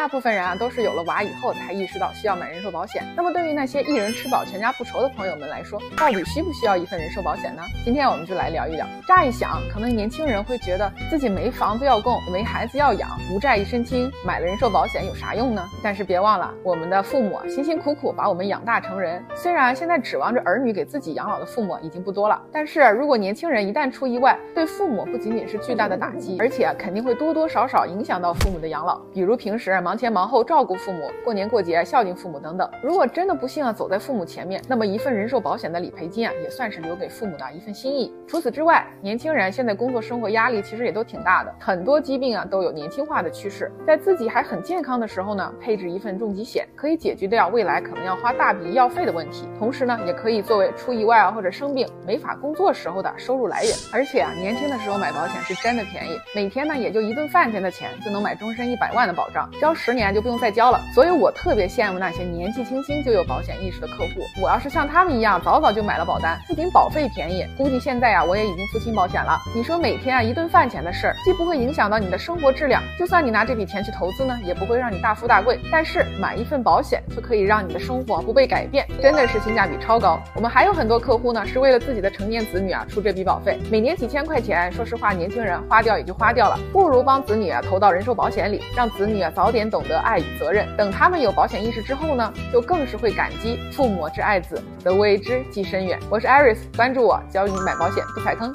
大部分人啊都是有了娃以后才意识到需要买人寿保险。那么对于那些一人吃饱全家不愁的朋友们来说，到底需不需要一份人寿保险呢？今天我们就来聊一聊。乍一想，可能年轻人会觉得自己没房子要供，没孩子要养，无债一身轻，买了人寿保险有啥用呢？但是别忘了，我们的父母辛辛苦苦把我们养大成人，虽然现在指望着儿女给自己养老的父母已经不多了，但是如果年轻人一旦出意外，对父母不仅仅是巨大的打击，而且肯定会多多少少影响到父母的养老，比如平时忙前忙后照顾父母，过年过节孝敬父母等等。如果真的不幸啊走在父母前面，那么一份人寿保险的理赔金啊，也算是留给父母的一份心意。除此之外，年轻人现在工作生活压力其实也都挺大的，很多疾病啊都有年轻化的趋势。在自己还很健康的时候呢，配置一份重疾险，可以解决掉未来可能要花大笔医药费的问题，同时呢，也可以作为出意外啊或者生病没法工作时候的收入来源。而且啊，年轻的时候买保险是真的便宜，每天呢也就一顿饭钱的钱就能买终身一百万的保障，交十年就不用再交了。所以我特别羡慕那些年纪轻轻就有保险意识的客户。我要是像他们一样，早早就买了保单，不仅保费便宜，估计现在啊我也已经付清保险了。你说每天啊一顿饭钱的事儿，既不会影响到你的生活质量，就算你拿这笔钱去投资呢，也不会让你大富大贵。但是买一份保险就可以让你的生活不被改变，真的是性价比超高。我们还有很多客户呢，是为了自己的成年子女啊出这笔保费，每年几千块钱，说实话，年轻人花掉也就花掉了，不如帮子女啊投到人寿保险里，让子女啊早点懂得爱与责任。等他们有保险意识之后呢，就更是会感激父母之爱子，则为之计深远。我是 Iris，关注我，教你买保险不踩坑。